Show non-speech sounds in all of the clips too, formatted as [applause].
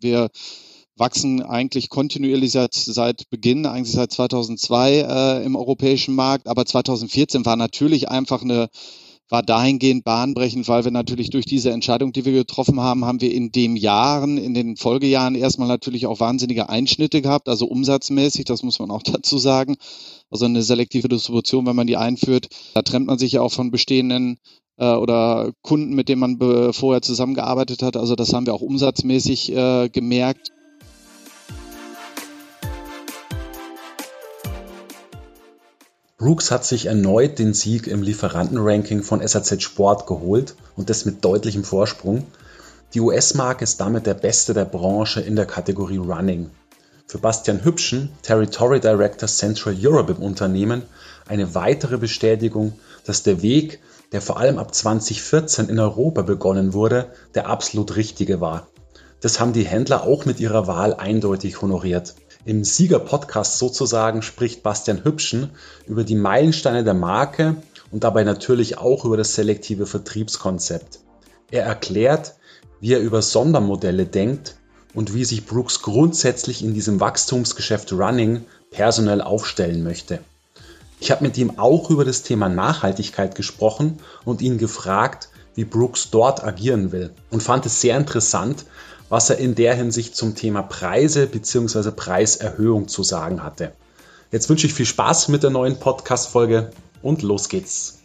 Wir wachsen eigentlich kontinuierlich seit, seit Beginn, eigentlich seit 2002 äh, im europäischen Markt. Aber 2014 war natürlich einfach eine war dahingehend bahnbrechend, weil wir natürlich durch diese Entscheidung, die wir getroffen haben, haben wir in den Jahren, in den Folgejahren erstmal natürlich auch wahnsinnige Einschnitte gehabt, also umsatzmäßig, das muss man auch [laughs] dazu sagen. Also eine selektive Distribution, wenn man die einführt, da trennt man sich ja auch von bestehenden äh, oder Kunden, mit denen man vorher zusammengearbeitet hat. Also das haben wir auch umsatzmäßig äh, gemerkt. Brooks hat sich erneut den Sieg im Lieferantenranking von SAZ Sport geholt und das mit deutlichem Vorsprung. Die US-Marke ist damit der beste der Branche in der Kategorie Running. Für Bastian Hübschen, Territory Director Central Europe im Unternehmen, eine weitere Bestätigung, dass der Weg, der vor allem ab 2014 in Europa begonnen wurde, der absolut richtige war. Das haben die Händler auch mit ihrer Wahl eindeutig honoriert. Im Sieger-Podcast sozusagen spricht Bastian Hübschen über die Meilensteine der Marke und dabei natürlich auch über das selektive Vertriebskonzept. Er erklärt, wie er über Sondermodelle denkt und wie sich Brooks grundsätzlich in diesem Wachstumsgeschäft Running personell aufstellen möchte. Ich habe mit ihm auch über das Thema Nachhaltigkeit gesprochen und ihn gefragt, wie Brooks dort agieren will und fand es sehr interessant, was er in der Hinsicht zum Thema Preise bzw. Preiserhöhung zu sagen hatte. Jetzt wünsche ich viel Spaß mit der neuen Podcast-Folge und los geht's.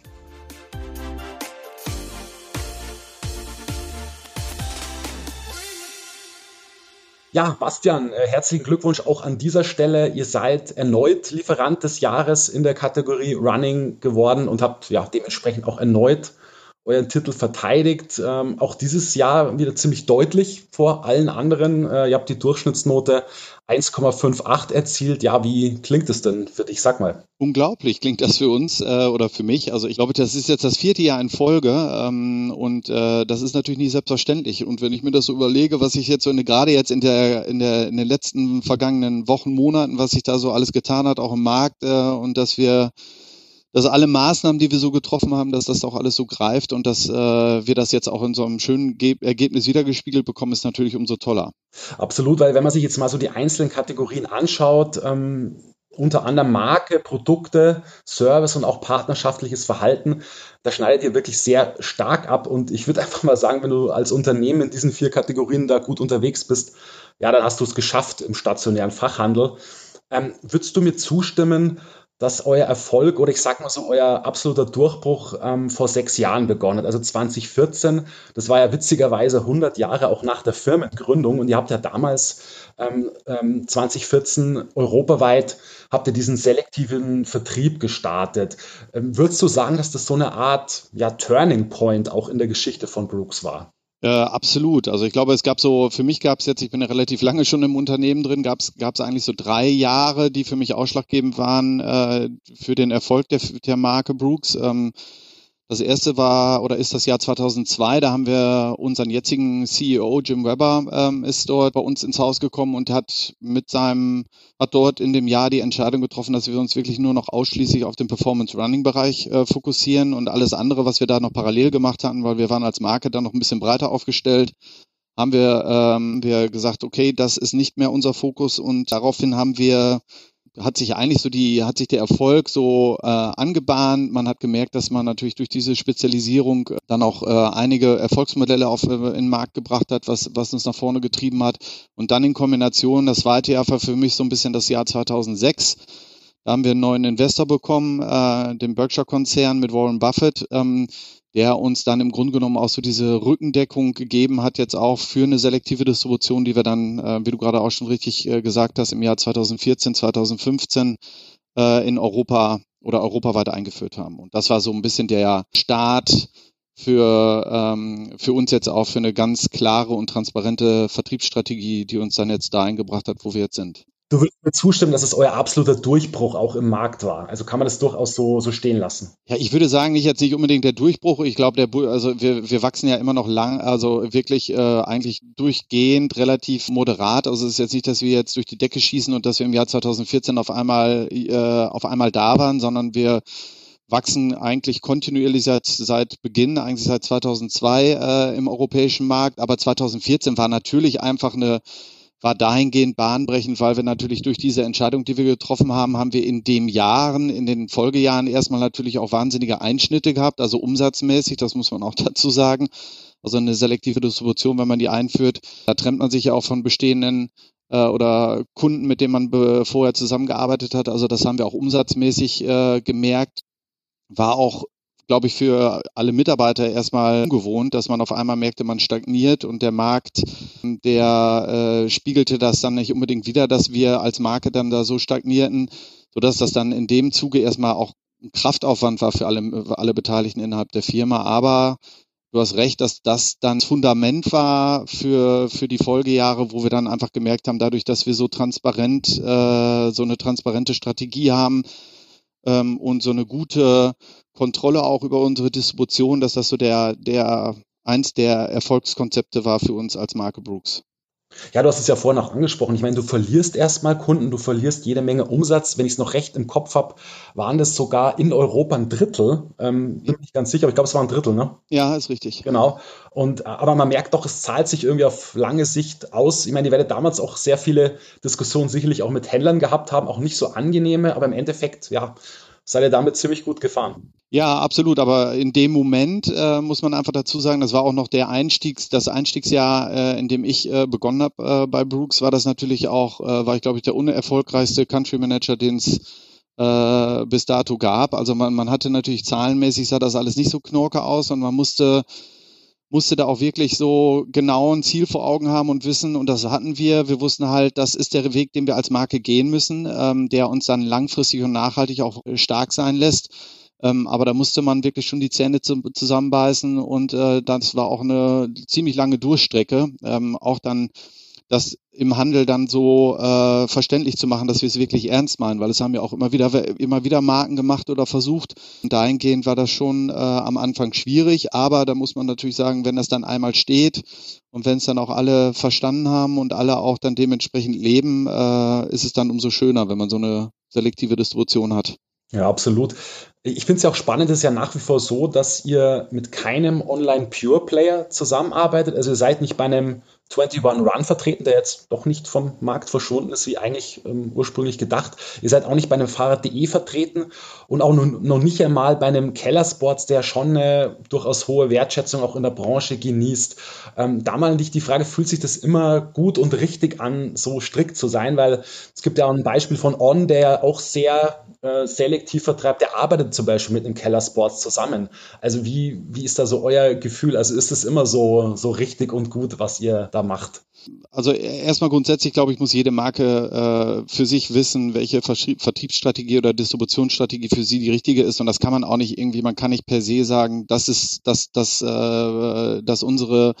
Ja, Bastian, äh, herzlichen Glückwunsch auch an dieser Stelle. Ihr seid erneut Lieferant des Jahres in der Kategorie Running geworden und habt ja dementsprechend auch erneut euren Titel verteidigt. Ähm, auch dieses Jahr wieder ziemlich deutlich vor allen anderen. Äh, ihr habt die Durchschnittsnote 1,58 erzielt. Ja, wie klingt es denn für dich? Sag mal. Unglaublich klingt das für uns äh, oder für mich. Also ich glaube, das ist jetzt das vierte Jahr in Folge ähm, und äh, das ist natürlich nicht selbstverständlich. Und wenn ich mir das so überlege, was ich jetzt so eine, gerade jetzt in der, in der in den letzten vergangenen Wochen, Monaten, was sich da so alles getan hat, auch im Markt äh, und dass wir dass alle Maßnahmen, die wir so getroffen haben, dass das auch alles so greift und dass äh, wir das jetzt auch in so einem schönen Ge Ergebnis wiedergespiegelt bekommen, ist natürlich umso toller. Absolut, weil wenn man sich jetzt mal so die einzelnen Kategorien anschaut, ähm, unter anderem Marke, Produkte, Service und auch partnerschaftliches Verhalten, da schneidet ihr wirklich sehr stark ab. Und ich würde [laughs] einfach mal sagen, wenn du als Unternehmen in diesen vier Kategorien da gut unterwegs bist, ja, dann hast du es geschafft im stationären Fachhandel. Ähm, würdest du mir zustimmen, dass euer Erfolg oder ich sag mal so euer absoluter Durchbruch ähm, vor sechs Jahren begonnen hat. Also 2014, das war ja witzigerweise 100 Jahre auch nach der Firmengründung und ihr habt ja damals ähm, ähm, 2014 europaweit habt ihr diesen selektiven Vertrieb gestartet. Ähm, würdest du sagen, dass das so eine Art ja, Turning Point auch in der Geschichte von Brooks war? Äh, absolut. Also ich glaube, es gab so, für mich gab es jetzt, ich bin ja relativ lange schon im Unternehmen drin, gab es eigentlich so drei Jahre, die für mich ausschlaggebend waren äh, für den Erfolg der, der Marke Brooks. Ähm, das erste war oder ist das Jahr 2002. Da haben wir unseren jetzigen CEO Jim Weber ähm, ist dort bei uns ins Haus gekommen und hat mit seinem hat dort in dem Jahr die Entscheidung getroffen, dass wir uns wirklich nur noch ausschließlich auf den Performance Running Bereich äh, fokussieren und alles andere, was wir da noch parallel gemacht hatten, weil wir waren als Marke dann noch ein bisschen breiter aufgestellt, haben wir, ähm, wir gesagt, okay, das ist nicht mehr unser Fokus und daraufhin haben wir hat sich eigentlich so die, hat sich der Erfolg so äh, angebahnt. Man hat gemerkt, dass man natürlich durch diese Spezialisierung dann auch äh, einige Erfolgsmodelle auf äh, in den Markt gebracht hat, was, was uns nach vorne getrieben hat. Und dann in Kombination, das zweite Jahr war für mich so ein bisschen das Jahr 2006. Da haben wir einen neuen Investor bekommen, äh, den Berkshire-Konzern mit Warren Buffett. Ähm, der uns dann im Grunde genommen auch so diese Rückendeckung gegeben hat, jetzt auch für eine selektive Distribution, die wir dann, äh, wie du gerade auch schon richtig äh, gesagt hast, im Jahr 2014, 2015 äh, in Europa oder europaweit eingeführt haben. Und das war so ein bisschen der Start für, ähm, für uns jetzt auch für eine ganz klare und transparente Vertriebsstrategie, die uns dann jetzt dahin gebracht hat, wo wir jetzt sind. Du würdest mir zustimmen, dass es euer absoluter Durchbruch auch im Markt war. Also kann man das durchaus so, so stehen lassen. Ja, ich würde sagen, nicht jetzt nicht unbedingt der Durchbruch. Ich glaube, der, also wir, wir wachsen ja immer noch lang, also wirklich äh, eigentlich durchgehend relativ moderat. Also es ist jetzt nicht, dass wir jetzt durch die Decke schießen und dass wir im Jahr 2014 auf einmal, äh, auf einmal da waren, sondern wir wachsen eigentlich kontinuierlich seit, seit Beginn, eigentlich seit 2002 äh, im europäischen Markt. Aber 2014 war natürlich einfach eine, war dahingehend bahnbrechend, weil wir natürlich durch diese Entscheidung, die wir getroffen haben, haben wir in den Jahren, in den Folgejahren erstmal natürlich auch wahnsinnige Einschnitte gehabt, also umsatzmäßig, das muss man auch [laughs] dazu sagen. Also eine selektive Distribution, wenn man die einführt, da trennt man sich ja auch von bestehenden äh, oder Kunden, mit denen man vorher zusammengearbeitet hat. Also das haben wir auch umsatzmäßig äh, gemerkt. War auch, glaube ich, für alle Mitarbeiter erstmal ungewohnt, dass man auf einmal merkte, man stagniert und der Markt, der äh, spiegelte das dann nicht unbedingt wieder, dass wir als Marke dann da so stagnierten, sodass das dann in dem Zuge erstmal auch ein Kraftaufwand war für alle, alle Beteiligten innerhalb der Firma. Aber du hast recht, dass das dann das Fundament war für, für die Folgejahre, wo wir dann einfach gemerkt haben, dadurch, dass wir so transparent, äh, so eine transparente Strategie haben ähm, und so eine gute Kontrolle auch über unsere Distribution, dass das so der, der eins der Erfolgskonzepte war für uns als Marke Brooks. Ja, du hast es ja vorhin auch angesprochen. Ich meine, du verlierst erstmal Kunden, du verlierst jede Menge Umsatz. Wenn ich es noch recht im Kopf habe, waren das sogar in Europa ein Drittel. Ähm, bin nicht ganz sicher, aber ich glaube, es war ein Drittel, ne? Ja, ist richtig. Genau. Und, aber man merkt doch, es zahlt sich irgendwie auf lange Sicht aus. Ich meine, ihr werdet damals auch sehr viele Diskussionen sicherlich auch mit Händlern gehabt haben, auch nicht so angenehme, aber im Endeffekt, ja, seid ihr damit ziemlich gut gefahren. Ja, absolut. Aber in dem Moment äh, muss man einfach dazu sagen, das war auch noch der Einstiegs, das Einstiegsjahr, äh, in dem ich äh, begonnen habe äh, bei Brooks, war das natürlich auch, äh, war ich glaube ich der unerfolgreichste Country Manager, den es äh, bis dato gab. Also man, man hatte natürlich zahlenmäßig sah das alles nicht so knorke aus und man musste musste da auch wirklich so genau ein Ziel vor Augen haben und wissen, und das hatten wir. Wir wussten halt, das ist der Weg, den wir als Marke gehen müssen, ähm, der uns dann langfristig und nachhaltig auch stark sein lässt. Ähm, aber da musste man wirklich schon die Zähne zu, zusammenbeißen und äh, das war auch eine ziemlich lange Durchstrecke. Ähm, auch dann das im Handel dann so äh, verständlich zu machen, dass wir es wirklich ernst meinen, weil es haben ja auch immer wieder immer wieder Marken gemacht oder versucht. Und dahingehend war das schon äh, am Anfang schwierig, aber da muss man natürlich sagen, wenn das dann einmal steht und wenn es dann auch alle verstanden haben und alle auch dann dementsprechend leben, äh, ist es dann umso schöner, wenn man so eine selektive Distribution hat. Ja, absolut. Ich finde es ja auch spannend, es ist ja nach wie vor so, dass ihr mit keinem Online-Pure-Player zusammenarbeitet. Also ihr seid nicht bei einem 21 Run vertreten, der jetzt doch nicht vom Markt verschwunden ist, wie eigentlich ähm, ursprünglich gedacht. Ihr seid auch nicht bei einem Fahrrad.de vertreten und auch noch, nicht einmal bei einem Keller Sports, der schon eine durchaus hohe Wertschätzung auch in der Branche genießt. Ähm, da mal dich die Frage, fühlt sich das immer gut und richtig an, so strikt zu sein? Weil es gibt ja auch ein Beispiel von On, der auch sehr äh, selektiv vertreibt, der arbeitet zum Beispiel mit einem Keller Sports zusammen. Also wie, wie ist da so euer Gefühl? Also ist es immer so, so richtig und gut, was ihr da macht? Also erstmal grundsätzlich, glaube ich, muss jede Marke äh, für sich wissen, welche Vertriebsstrategie oder Distributionsstrategie für sie die richtige ist. Und das kann man auch nicht irgendwie, man kann nicht per se sagen, das ist, dass, dass, äh, dass unsere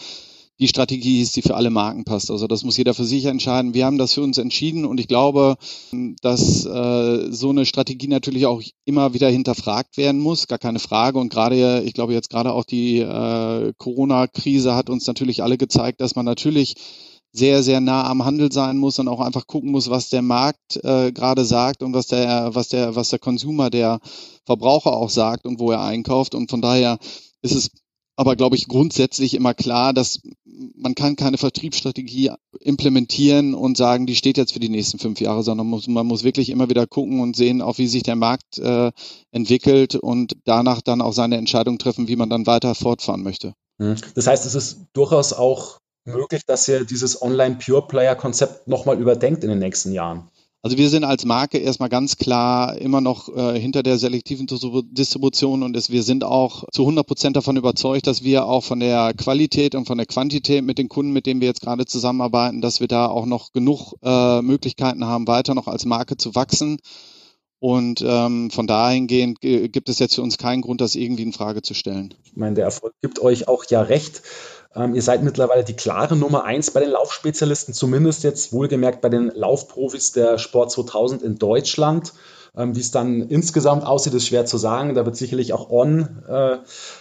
die Strategie ist, die für alle Marken passt. Also das muss jeder für sich entscheiden. Wir haben das für uns entschieden und ich glaube, dass äh, so eine Strategie natürlich auch immer wieder hinterfragt werden muss, gar keine Frage. Und gerade, ich glaube jetzt gerade auch die äh, Corona-Krise hat uns natürlich alle gezeigt, dass man natürlich sehr, sehr nah am Handel sein muss und auch einfach gucken muss, was der Markt äh, gerade sagt und was der, was der, was der Consumer, der Verbraucher auch sagt und wo er einkauft. Und von daher ist es aber, glaube ich, grundsätzlich immer klar, dass man kann keine Vertriebsstrategie implementieren und sagen, die steht jetzt für die nächsten fünf Jahre, sondern muss, man muss wirklich immer wieder gucken und sehen, auch wie sich der Markt äh, entwickelt und danach dann auch seine Entscheidung treffen, wie man dann weiter fortfahren möchte. Mhm. Das heißt, es ist durchaus auch möglich, dass ihr dieses Online-Pure-Player-Konzept nochmal überdenkt in den nächsten Jahren. Also wir sind als Marke erstmal ganz klar immer noch äh, hinter der selektiven Distribution und es, wir sind auch zu 100 Prozent davon überzeugt, dass wir auch von der Qualität und von der Quantität mit den Kunden, mit denen wir jetzt gerade zusammenarbeiten, dass wir da auch noch genug äh, Möglichkeiten haben, weiter noch als Marke zu wachsen. Und ähm, von dahingehend gibt es jetzt für uns keinen Grund, das irgendwie in Frage zu stellen. Ich meine, der Erfolg gibt euch auch ja recht. Ähm, ihr seid mittlerweile die klare Nummer eins bei den Laufspezialisten, zumindest jetzt wohlgemerkt bei den Laufprofis der Sport 2000 in Deutschland. Ähm, wie es dann insgesamt aussieht, ist schwer zu sagen. Da wird sicherlich auch On äh,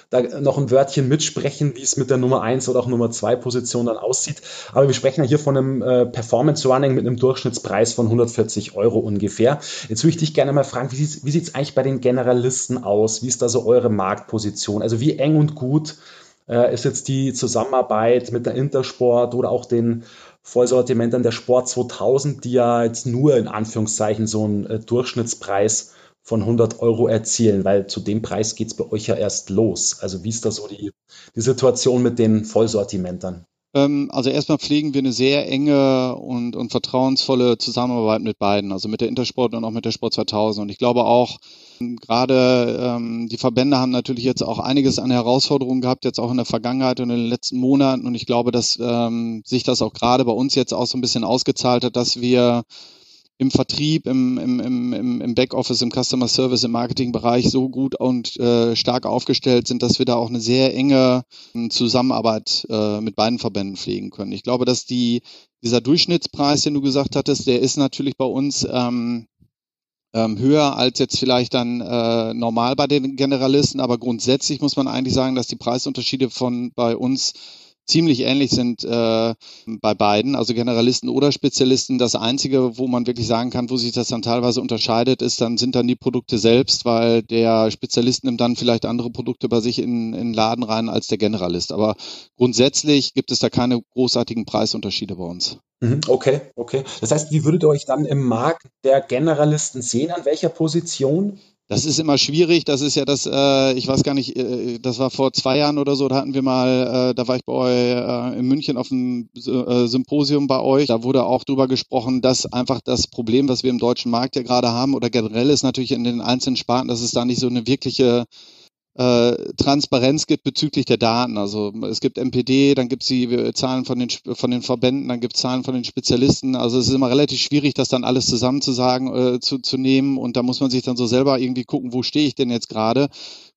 da noch ein Wörtchen mitsprechen, wie es mit der Nummer 1 oder auch Nummer 2 Position dann aussieht. Aber wir sprechen ja hier von einem äh, Performance Running mit einem Durchschnittspreis von 140 Euro ungefähr. Jetzt würde ich dich gerne mal fragen, wie sieht es eigentlich bei den Generalisten aus? Wie ist da so eure Marktposition? Also wie eng und gut äh, ist jetzt die Zusammenarbeit mit der Intersport oder auch den Vollsortimentern der Sport 2000, die ja jetzt nur in Anführungszeichen so einen äh, Durchschnittspreis von 100 Euro erzielen, weil zu dem Preis geht es bei euch ja erst los. Also wie ist da so die, die Situation mit den Vollsortimentern? Ähm, also erstmal pflegen wir eine sehr enge und, und vertrauensvolle Zusammenarbeit mit beiden, also mit der Intersport und auch mit der Sport 2000. Und ich glaube auch, gerade ähm, die Verbände haben natürlich jetzt auch einiges an Herausforderungen gehabt, jetzt auch in der Vergangenheit und in den letzten Monaten. Und ich glaube, dass ähm, sich das auch gerade bei uns jetzt auch so ein bisschen ausgezahlt hat, dass wir im Vertrieb, im, im, im, im Backoffice, im Customer Service, im Marketingbereich so gut und äh, stark aufgestellt sind, dass wir da auch eine sehr enge ähm, Zusammenarbeit äh, mit beiden Verbänden pflegen können. Ich glaube, dass die, dieser Durchschnittspreis, den du gesagt hattest, der ist natürlich bei uns ähm, ähm, höher als jetzt vielleicht dann äh, normal bei den Generalisten, aber grundsätzlich muss man eigentlich sagen, dass die Preisunterschiede von bei uns ziemlich ähnlich sind äh, bei beiden, also Generalisten oder Spezialisten. Das Einzige, wo man wirklich sagen kann, wo sich das dann teilweise unterscheidet, ist dann sind dann die Produkte selbst, weil der Spezialist nimmt dann vielleicht andere Produkte bei sich in, in Laden rein als der Generalist. Aber grundsätzlich gibt es da keine großartigen Preisunterschiede bei uns. Mhm, okay, okay. Das heißt, wie würdet ihr euch dann im Markt der Generalisten sehen? An welcher Position? Das ist immer schwierig. Das ist ja das, äh, ich weiß gar nicht, äh, das war vor zwei Jahren oder so, da hatten wir mal, äh, da war ich bei euch äh, in München auf einem äh, Symposium bei euch. Da wurde auch drüber gesprochen, dass einfach das Problem, was wir im deutschen Markt ja gerade haben oder generell ist natürlich in den einzelnen Sparten, dass es da nicht so eine wirkliche äh, Transparenz gibt bezüglich der Daten. Also es gibt MPD, dann gibt es die Zahlen von den, von den Verbänden, dann gibt es Zahlen von den Spezialisten. Also es ist immer relativ schwierig, das dann alles zusammenzusagen, äh, zu, zu nehmen. Und da muss man sich dann so selber irgendwie gucken, wo stehe ich denn jetzt gerade.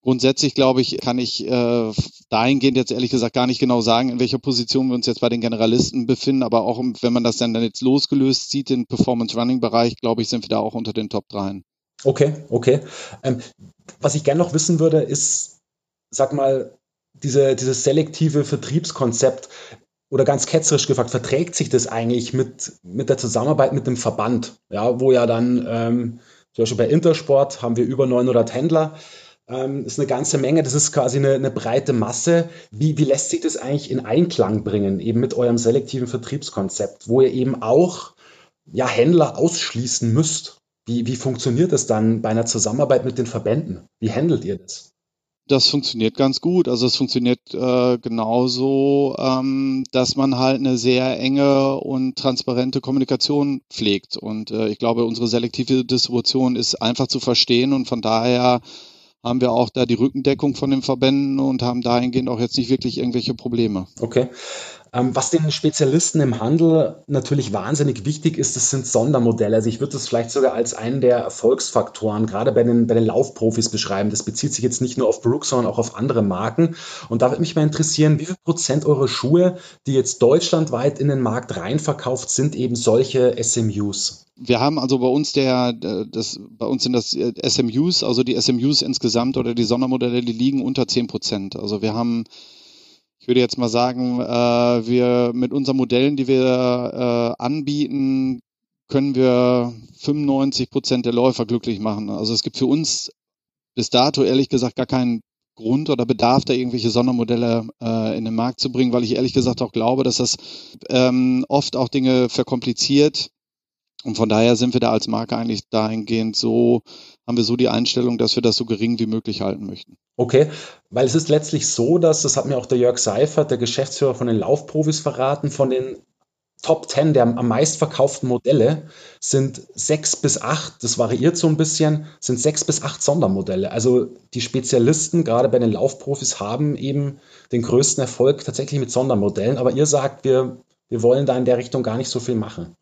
Grundsätzlich glaube ich, kann ich äh, dahingehend jetzt ehrlich gesagt gar nicht genau sagen, in welcher Position wir uns jetzt bei den Generalisten befinden. Aber auch wenn man das dann, dann jetzt losgelöst sieht, den Performance-Running-Bereich, glaube ich, sind wir da auch unter den Top 3. Okay, okay. Ähm, was ich gerne noch wissen würde, ist, sag mal, diese, dieses selektive Vertriebskonzept oder ganz ketzerisch gefragt, verträgt sich das eigentlich mit, mit der Zusammenarbeit mit dem Verband? Ja, wo ja dann, ähm, zum Beispiel bei Intersport haben wir über 900 Händler. Ähm, ist eine ganze Menge, das ist quasi eine, eine breite Masse. Wie, wie lässt sich das eigentlich in Einklang bringen, eben mit eurem selektiven Vertriebskonzept, wo ihr eben auch ja, Händler ausschließen müsst? Wie, wie funktioniert das dann bei einer Zusammenarbeit mit den Verbänden? Wie handelt ihr das? Das funktioniert ganz gut. Also es funktioniert äh, genauso, ähm, dass man halt eine sehr enge und transparente Kommunikation pflegt. Und äh, ich glaube, unsere selektive Distribution ist einfach zu verstehen und von daher haben wir auch da die Rückendeckung von den Verbänden und haben dahingehend auch jetzt nicht wirklich irgendwelche Probleme. Okay. Ähm, was den Spezialisten im Handel natürlich wahnsinnig wichtig ist, das sind Sondermodelle. Also ich würde das vielleicht sogar als einen der Erfolgsfaktoren gerade bei den, bei den Laufprofis beschreiben. Das bezieht sich jetzt nicht nur auf Brooks, sondern auch auf andere Marken. Und da würde mich mal interessieren, wie viel Prozent eurer Schuhe, die jetzt deutschlandweit in den Markt reinverkauft sind, eben solche SMUs? Wir haben also bei uns der, das, bei uns sind das SMUs, also die SMUs insgesamt oder die Sondermodelle, die liegen unter 10 Prozent. Also wir haben ich würde jetzt mal sagen, äh, wir mit unseren Modellen, die wir äh, anbieten, können wir 95 Prozent der Läufer glücklich machen. Also es gibt für uns bis dato ehrlich gesagt gar keinen Grund oder Bedarf, da irgendwelche Sondermodelle äh, in den Markt zu bringen, weil ich ehrlich gesagt auch glaube, dass das ähm, oft auch Dinge verkompliziert. Und von daher sind wir da als Marke eigentlich dahingehend so, haben wir so die Einstellung, dass wir das so gering wie möglich halten möchten. Okay, weil es ist letztlich so, dass, das hat mir auch der Jörg Seifert, der Geschäftsführer von den Laufprofis verraten, von den Top 10 der am meistverkauften Modelle sind sechs bis acht, das variiert so ein bisschen, sind sechs bis acht Sondermodelle. Also die Spezialisten, gerade bei den Laufprofis, haben eben den größten Erfolg tatsächlich mit Sondermodellen. Aber ihr sagt, wir, wir wollen da in der Richtung gar nicht so viel machen.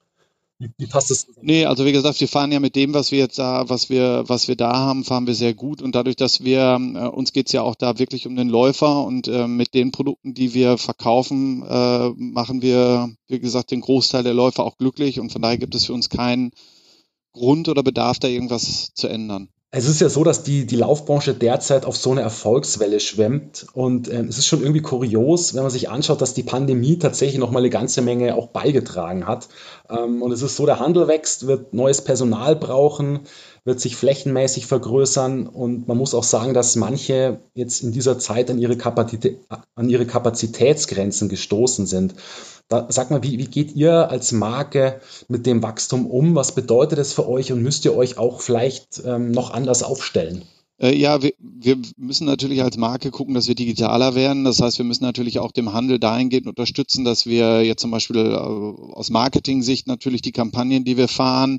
Wie, wie passt das? Nee, also wie gesagt, wir fahren ja mit dem, was wir jetzt da, was wir, was wir da haben, fahren wir sehr gut. Und dadurch, dass wir, äh, uns geht's ja auch da wirklich um den Läufer und äh, mit den Produkten, die wir verkaufen, äh, machen wir, wie gesagt, den Großteil der Läufer auch glücklich. Und von daher gibt es für uns keinen Grund oder Bedarf, da irgendwas zu ändern. Es ist ja so, dass die, die Laufbranche derzeit auf so eine Erfolgswelle schwemmt. Und äh, es ist schon irgendwie kurios, wenn man sich anschaut, dass die Pandemie tatsächlich noch mal eine ganze Menge auch beigetragen hat. Ähm, und es ist so, der Handel wächst, wird neues Personal brauchen, wird sich flächenmäßig vergrößern. Und man muss auch sagen, dass manche jetzt in dieser Zeit an ihre, Kapazität, an ihre Kapazitätsgrenzen gestoßen sind. Da, sag mal, wie, wie geht ihr als Marke mit dem Wachstum um? Was bedeutet es für euch und müsst ihr euch auch vielleicht ähm, noch anders aufstellen? Äh, ja, wir, wir müssen natürlich als Marke gucken, dass wir digitaler werden. Das heißt, wir müssen natürlich auch dem Handel dahingehend unterstützen, dass wir jetzt zum Beispiel äh, aus Marketing-Sicht natürlich die Kampagnen, die wir fahren,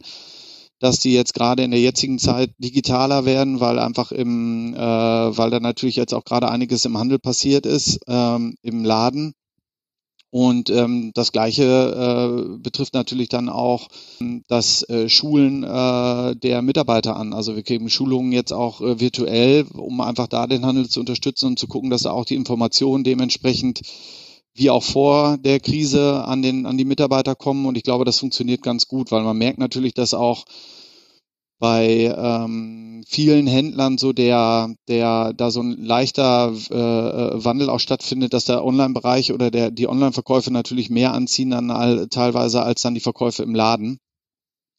dass die jetzt gerade in der jetzigen Zeit digitaler werden, weil einfach im, äh, weil da natürlich jetzt auch gerade einiges im Handel passiert ist, ähm, im Laden. Und ähm, das Gleiche äh, betrifft natürlich dann auch das äh, Schulen äh, der Mitarbeiter an. Also wir geben Schulungen jetzt auch äh, virtuell, um einfach da den Handel zu unterstützen und zu gucken, dass da auch die Informationen dementsprechend wie auch vor der Krise an den an die Mitarbeiter kommen. Und ich glaube, das funktioniert ganz gut, weil man merkt natürlich, dass auch bei ähm, vielen Händlern so der, der da so ein leichter äh, äh, Wandel auch stattfindet, dass der Online-Bereich oder der, die Online-Verkäufe natürlich mehr anziehen dann all, teilweise als dann die Verkäufe im Laden.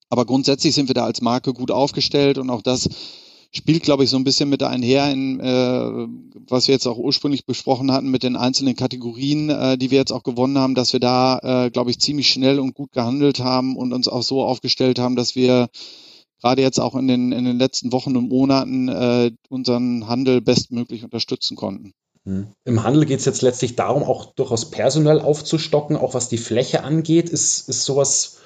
Aber grundsätzlich sind wir da als Marke gut aufgestellt und auch das spielt, glaube ich, so ein bisschen mit einher, in, äh, was wir jetzt auch ursprünglich besprochen hatten mit den einzelnen Kategorien, äh, die wir jetzt auch gewonnen haben, dass wir da, äh, glaube ich, ziemlich schnell und gut gehandelt haben und uns auch so aufgestellt haben, dass wir gerade jetzt auch in den, in den letzten Wochen und Monaten äh, unseren Handel bestmöglich unterstützen konnten. Hm. Im Handel geht es jetzt letztlich darum, auch durchaus personell aufzustocken, auch was die Fläche angeht. Ist, ist sowas,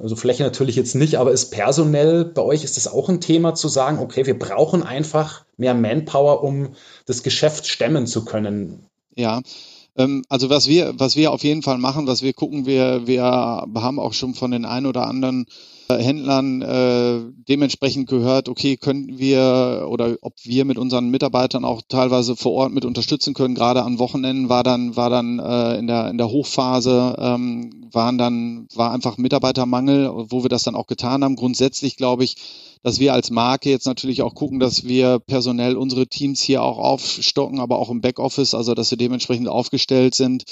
also Fläche natürlich jetzt nicht, aber ist personell bei euch, ist das auch ein Thema zu sagen, okay, wir brauchen einfach mehr Manpower, um das Geschäft stemmen zu können? Ja, ähm, also was wir, was wir auf jeden Fall machen, was wir gucken, wir, wir haben auch schon von den ein oder anderen Händlern äh, dementsprechend gehört, okay, können wir oder ob wir mit unseren Mitarbeitern auch teilweise vor Ort mit unterstützen können. Gerade an Wochenenden war dann war dann äh, in der in der Hochphase ähm, waren dann war einfach Mitarbeitermangel, wo wir das dann auch getan haben. Grundsätzlich glaube ich, dass wir als Marke jetzt natürlich auch gucken, dass wir personell unsere Teams hier auch aufstocken, aber auch im Backoffice, also dass wir dementsprechend aufgestellt sind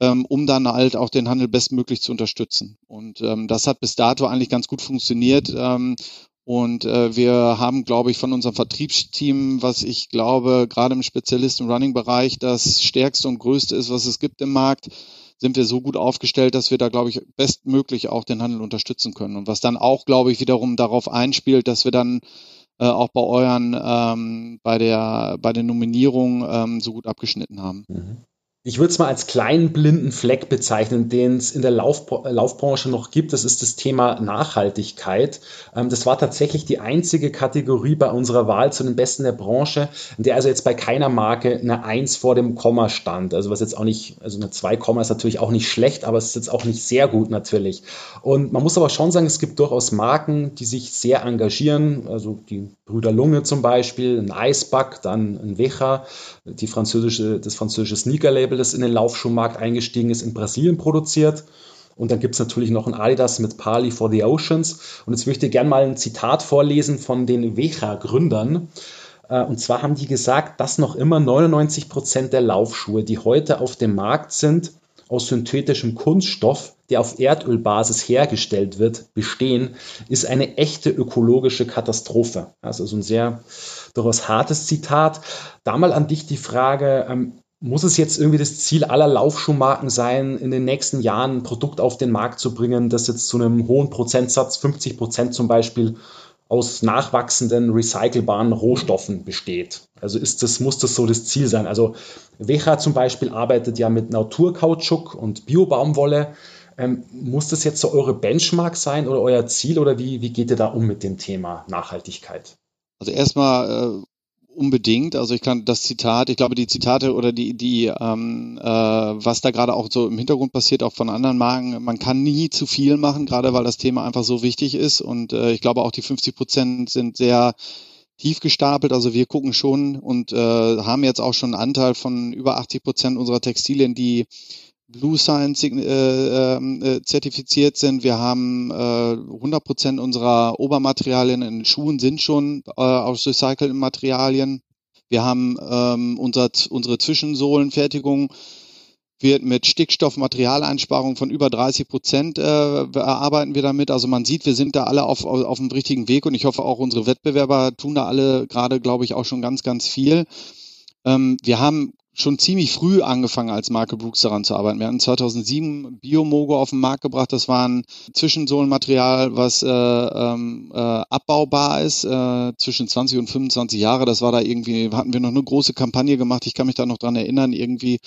ähm, um dann halt auch den Handel bestmöglich zu unterstützen. Und ähm, das hat bis dato eigentlich ganz gut funktioniert. Ähm, und äh, wir haben, glaube ich, von unserem Vertriebsteam, was ich glaube, gerade im Spezialisten-Running-Bereich das stärkste und größte ist, was es gibt im Markt, sind wir so gut aufgestellt, dass wir da, glaube ich, bestmöglich auch den Handel unterstützen können. Und was dann auch, glaube ich, wiederum darauf einspielt, dass wir dann äh, auch bei euren, ähm, bei der, bei der Nominierung ähm, so gut abgeschnitten haben. Mhm ich würde es mal als kleinen blinden Fleck bezeichnen, den es in der Lauf, Laufbranche noch gibt. Das ist das Thema Nachhaltigkeit. Ähm, das war tatsächlich die einzige Kategorie bei unserer Wahl zu den Besten der Branche, in der also jetzt bei keiner Marke eine Eins vor dem Komma stand. Also was jetzt auch nicht, also eine zwei Komma ist natürlich auch nicht schlecht, aber es ist jetzt auch nicht sehr gut natürlich. Und man muss aber schon sagen, es gibt durchaus Marken, die sich sehr engagieren. Also die Brüder Lunge zum Beispiel, ein Eisback, dann ein Wecha, die französische, das französische Sneaker-Label, das in den Laufschuhmarkt eingestiegen ist, in Brasilien produziert. Und dann gibt es natürlich noch ein Adidas mit Pali for the Oceans. Und jetzt möchte ich gerne mal ein Zitat vorlesen von den Wecha-Gründern. Äh, und zwar haben die gesagt, dass noch immer 99 Prozent der Laufschuhe, die heute auf dem Markt sind, aus synthetischem Kunststoff, der auf Erdölbasis hergestellt wird, bestehen, ist eine echte ökologische Katastrophe. Also so ein sehr durchaus hartes Zitat. Da mal an dich die Frage, ähm, muss es jetzt irgendwie das Ziel aller Laufschuhmarken sein, in den nächsten Jahren ein Produkt auf den Markt zu bringen, das jetzt zu einem hohen Prozentsatz, 50 Prozent zum Beispiel, aus nachwachsenden, recycelbaren Rohstoffen besteht. Also ist das, muss das so das Ziel sein. Also Wecha zum Beispiel arbeitet ja mit Naturkautschuk und Biobaumwolle. Ähm, muss das jetzt so eure Benchmark sein oder euer Ziel oder wie, wie geht ihr da um mit dem Thema Nachhaltigkeit? Also erstmal äh, unbedingt. Also ich kann das Zitat, ich glaube die Zitate oder die, die ähm, äh, was da gerade auch so im Hintergrund passiert, auch von anderen Marken, man kann nie zu viel machen, gerade weil das Thema einfach so wichtig ist. Und äh, ich glaube auch die 50 Prozent sind sehr tief gestapelt. Also wir gucken schon und äh, haben jetzt auch schon einen Anteil von über 80 Prozent unserer Textilien, die Blue Science äh, ähm, äh, zertifiziert sind. Wir haben äh, 100 Prozent unserer Obermaterialien in Schuhen sind schon äh, aus recycelten Materialien. Wir haben ähm, unser, unsere Zwischensohlenfertigung wird mit Stickstoffmaterialeinsparung von über 30 Prozent äh, arbeiten wir damit. Also man sieht, wir sind da alle auf, auf, auf dem richtigen Weg und ich hoffe auch unsere Wettbewerber tun da alle gerade, glaube ich, auch schon ganz, ganz viel. Ähm, wir haben schon ziemlich früh angefangen, als Marke Brooks daran zu arbeiten. Wir hatten 2007 Biomogo auf den Markt gebracht. Das war ein Zwischensohlenmaterial, was äh, ähm, äh, abbaubar ist, äh, zwischen 20 und 25 Jahre. Das war da irgendwie, hatten wir noch eine große Kampagne gemacht. Ich kann mich da noch dran erinnern, irgendwie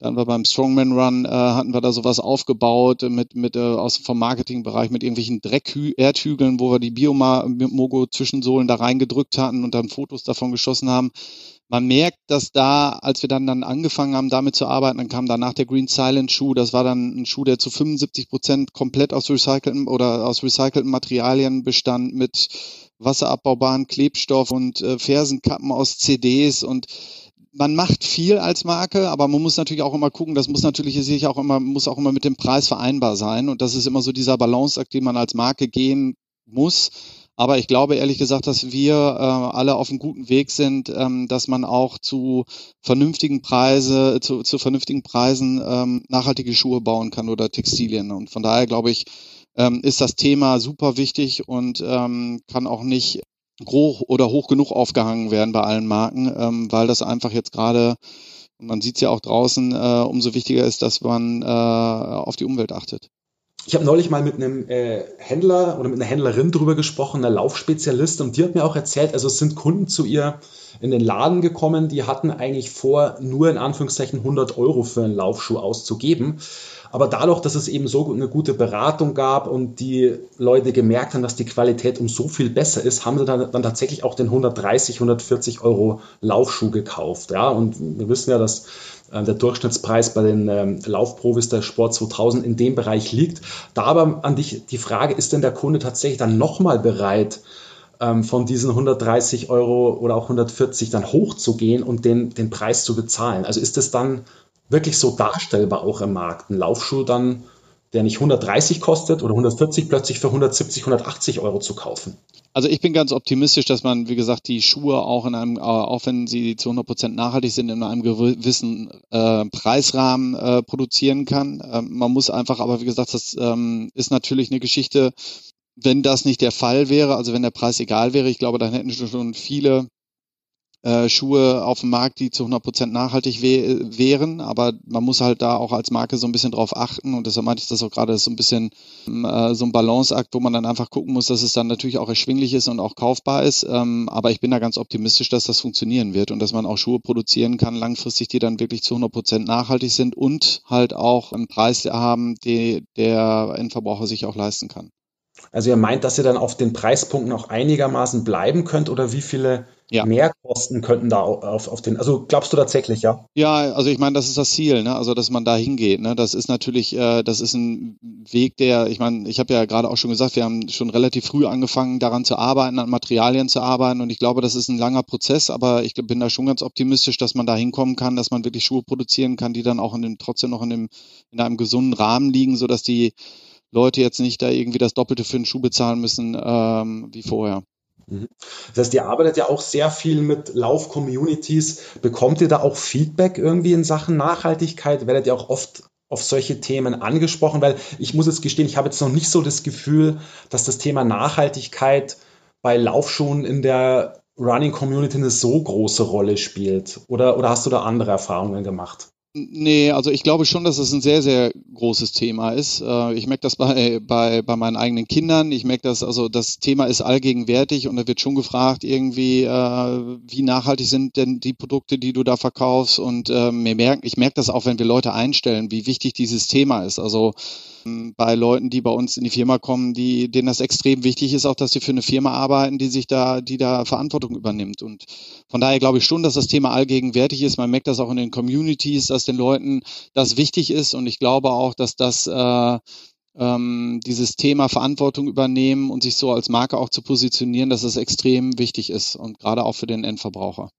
dann war beim Strongman Run, äh, hatten wir da sowas aufgebaut mit, mit äh, aus vom Marketingbereich mit irgendwelchen Dreck-Erdhügeln, wo wir die Biomogo-Zwischensohlen da reingedrückt hatten und dann Fotos davon geschossen haben. Man merkt, dass da, als wir dann, dann angefangen haben, damit zu arbeiten, dann kam danach der Green Silent Schuh. Das war dann ein Schuh, der zu 75 Prozent komplett aus recycelten oder aus recycelten Materialien bestand mit wasserabbaubaren Klebstoff und äh, Fersenkappen aus CDs und man macht viel als Marke, aber man muss natürlich auch immer gucken, das muss natürlich sich auch immer, muss auch immer mit dem Preis vereinbar sein. Und das ist immer so dieser Balanceakt, den man als Marke gehen muss. Aber ich glaube ehrlich gesagt, dass wir äh, alle auf einem guten Weg sind, ähm, dass man auch zu vernünftigen Preise, zu, zu vernünftigen Preisen ähm, nachhaltige Schuhe bauen kann oder Textilien. Und von daher glaube ich, ähm, ist das Thema super wichtig und ähm, kann auch nicht hoch oder hoch genug aufgehangen werden bei allen Marken, ähm, weil das einfach jetzt gerade, man sieht es ja auch draußen, äh, umso wichtiger ist, dass man äh, auf die Umwelt achtet. Ich habe neulich mal mit einem äh, Händler oder mit einer Händlerin drüber gesprochen, einer Laufspezialist, und die hat mir auch erzählt, also es sind Kunden zu ihr in den Laden gekommen, die hatten eigentlich vor, nur in Anführungszeichen 100 Euro für einen Laufschuh auszugeben. Aber dadurch, dass es eben so eine gute Beratung gab und die Leute gemerkt haben, dass die Qualität um so viel besser ist, haben sie dann, dann tatsächlich auch den 130, 140 Euro Laufschuh gekauft. Ja, und wir wissen ja, dass äh, der Durchschnittspreis bei den ähm, Laufprofis der Sport 2000 in dem Bereich liegt. Da aber an dich die Frage, ist denn der Kunde tatsächlich dann nochmal bereit, ähm, von diesen 130 Euro oder auch 140 dann hochzugehen und den, den Preis zu bezahlen? Also ist das dann wirklich so darstellbar auch im Markt. Ein Laufschuh dann, der nicht 130 kostet oder 140, plötzlich für 170, 180 Euro zu kaufen. Also ich bin ganz optimistisch, dass man, wie gesagt, die Schuhe auch in einem, äh, auch wenn sie zu 100 Prozent nachhaltig sind, in einem gewissen äh, Preisrahmen äh, produzieren kann. Ähm, man muss einfach, aber wie gesagt, das ähm, ist natürlich eine Geschichte, wenn das nicht der Fall wäre, also wenn der Preis egal wäre, ich glaube, dann hätten schon viele äh, Schuhe auf dem Markt, die zu 100% nachhaltig wär, wären, aber man muss halt da auch als Marke so ein bisschen drauf achten. Und deshalb meinte ich das auch gerade, so ein bisschen äh, so ein Balanceakt, wo man dann einfach gucken muss, dass es dann natürlich auch erschwinglich ist und auch kaufbar ist, ähm, aber ich bin da ganz optimistisch, dass das funktionieren wird und dass man auch Schuhe produzieren kann, langfristig, die dann wirklich zu 100% nachhaltig sind und halt auch einen Preis haben, die der Endverbraucher sich auch leisten kann. Also ihr meint, dass ihr dann auf den Preispunkten auch einigermaßen bleiben könnt oder wie viele ja. Mehrkosten könnten da auf, auf den, also glaubst du tatsächlich, ja? Ja, also ich meine, das ist das Ziel, ne? also dass man da hingeht. Ne? Das ist natürlich, äh, das ist ein Weg, der, ich meine, ich habe ja gerade auch schon gesagt, wir haben schon relativ früh angefangen, daran zu arbeiten, an Materialien zu arbeiten und ich glaube, das ist ein langer Prozess, aber ich bin da schon ganz optimistisch, dass man da hinkommen kann, dass man wirklich Schuhe produzieren kann, die dann auch in dem, trotzdem noch in, dem, in einem gesunden Rahmen liegen, sodass die Leute jetzt nicht da irgendwie das Doppelte für einen Schuh bezahlen müssen ähm, wie vorher. Mhm. Das heißt, ihr arbeitet ja auch sehr viel mit Lauf-Communities. Bekommt ihr da auch Feedback irgendwie in Sachen Nachhaltigkeit? Werdet ihr auch oft auf solche Themen angesprochen? Weil ich muss jetzt gestehen, ich habe jetzt noch nicht so das Gefühl, dass das Thema Nachhaltigkeit bei Laufschuhen in der Running Community eine so große Rolle spielt. Oder, oder hast du da andere Erfahrungen gemacht? Nee, also ich glaube schon, dass es ein sehr, sehr großes Thema ist. Äh, ich merke das bei, bei, bei meinen eigenen Kindern. Ich merke das, also das Thema ist allgegenwärtig und da wird schon gefragt, irgendwie, äh, wie nachhaltig sind denn die Produkte, die du da verkaufst? Und äh, wir merken, ich merke das auch, wenn wir Leute einstellen, wie wichtig dieses Thema ist. Also bei Leuten, die bei uns in die Firma kommen, die, denen das extrem wichtig ist, auch dass sie für eine Firma arbeiten, die sich da, die da Verantwortung übernimmt. Und von daher glaube ich schon, dass das Thema allgegenwärtig ist. Man merkt das auch in den Communities, dass den Leuten das wichtig ist. Und ich glaube auch, dass das äh, ähm, dieses Thema Verantwortung übernehmen und sich so als Marke auch zu positionieren, dass das extrem wichtig ist und gerade auch für den Endverbraucher.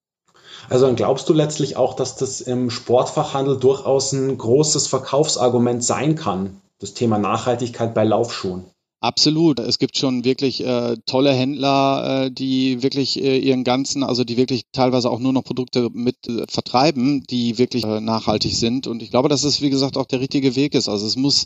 Also dann glaubst du letztlich auch, dass das im Sportfachhandel durchaus ein großes Verkaufsargument sein kann, das Thema Nachhaltigkeit bei Laufschuhen. Absolut. Es gibt schon wirklich äh, tolle Händler, äh, die wirklich äh, ihren ganzen, also die wirklich teilweise auch nur noch Produkte mit äh, vertreiben, die wirklich äh, nachhaltig sind. Und ich glaube, dass es, wie gesagt, auch der richtige Weg ist. Also es muss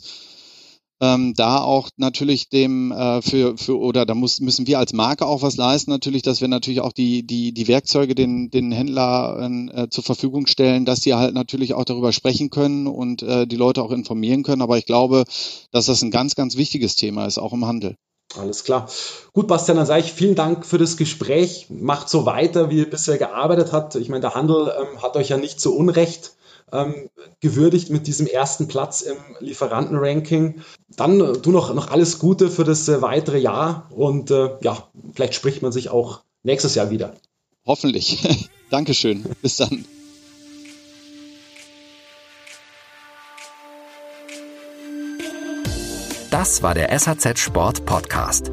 ähm, da auch natürlich dem äh, für, für oder da muss, müssen wir als Marke auch was leisten, natürlich, dass wir natürlich auch die, die, die Werkzeuge den, den Händlern äh, zur Verfügung stellen, dass die halt natürlich auch darüber sprechen können und äh, die Leute auch informieren können. Aber ich glaube, dass das ein ganz, ganz wichtiges Thema ist, auch im Handel. Alles klar. Gut, Bastian, dann sage ich vielen Dank für das Gespräch. Macht so weiter, wie ihr bisher gearbeitet habt. Ich meine, der Handel ähm, hat euch ja nicht zu Unrecht ähm, gewürdigt mit diesem ersten Platz im Lieferantenranking. Dann äh, du noch, noch alles Gute für das äh, weitere Jahr und äh, ja, vielleicht spricht man sich auch nächstes Jahr wieder. Hoffentlich. [laughs] Dankeschön. Bis dann. Das war der SAZ Sport Podcast.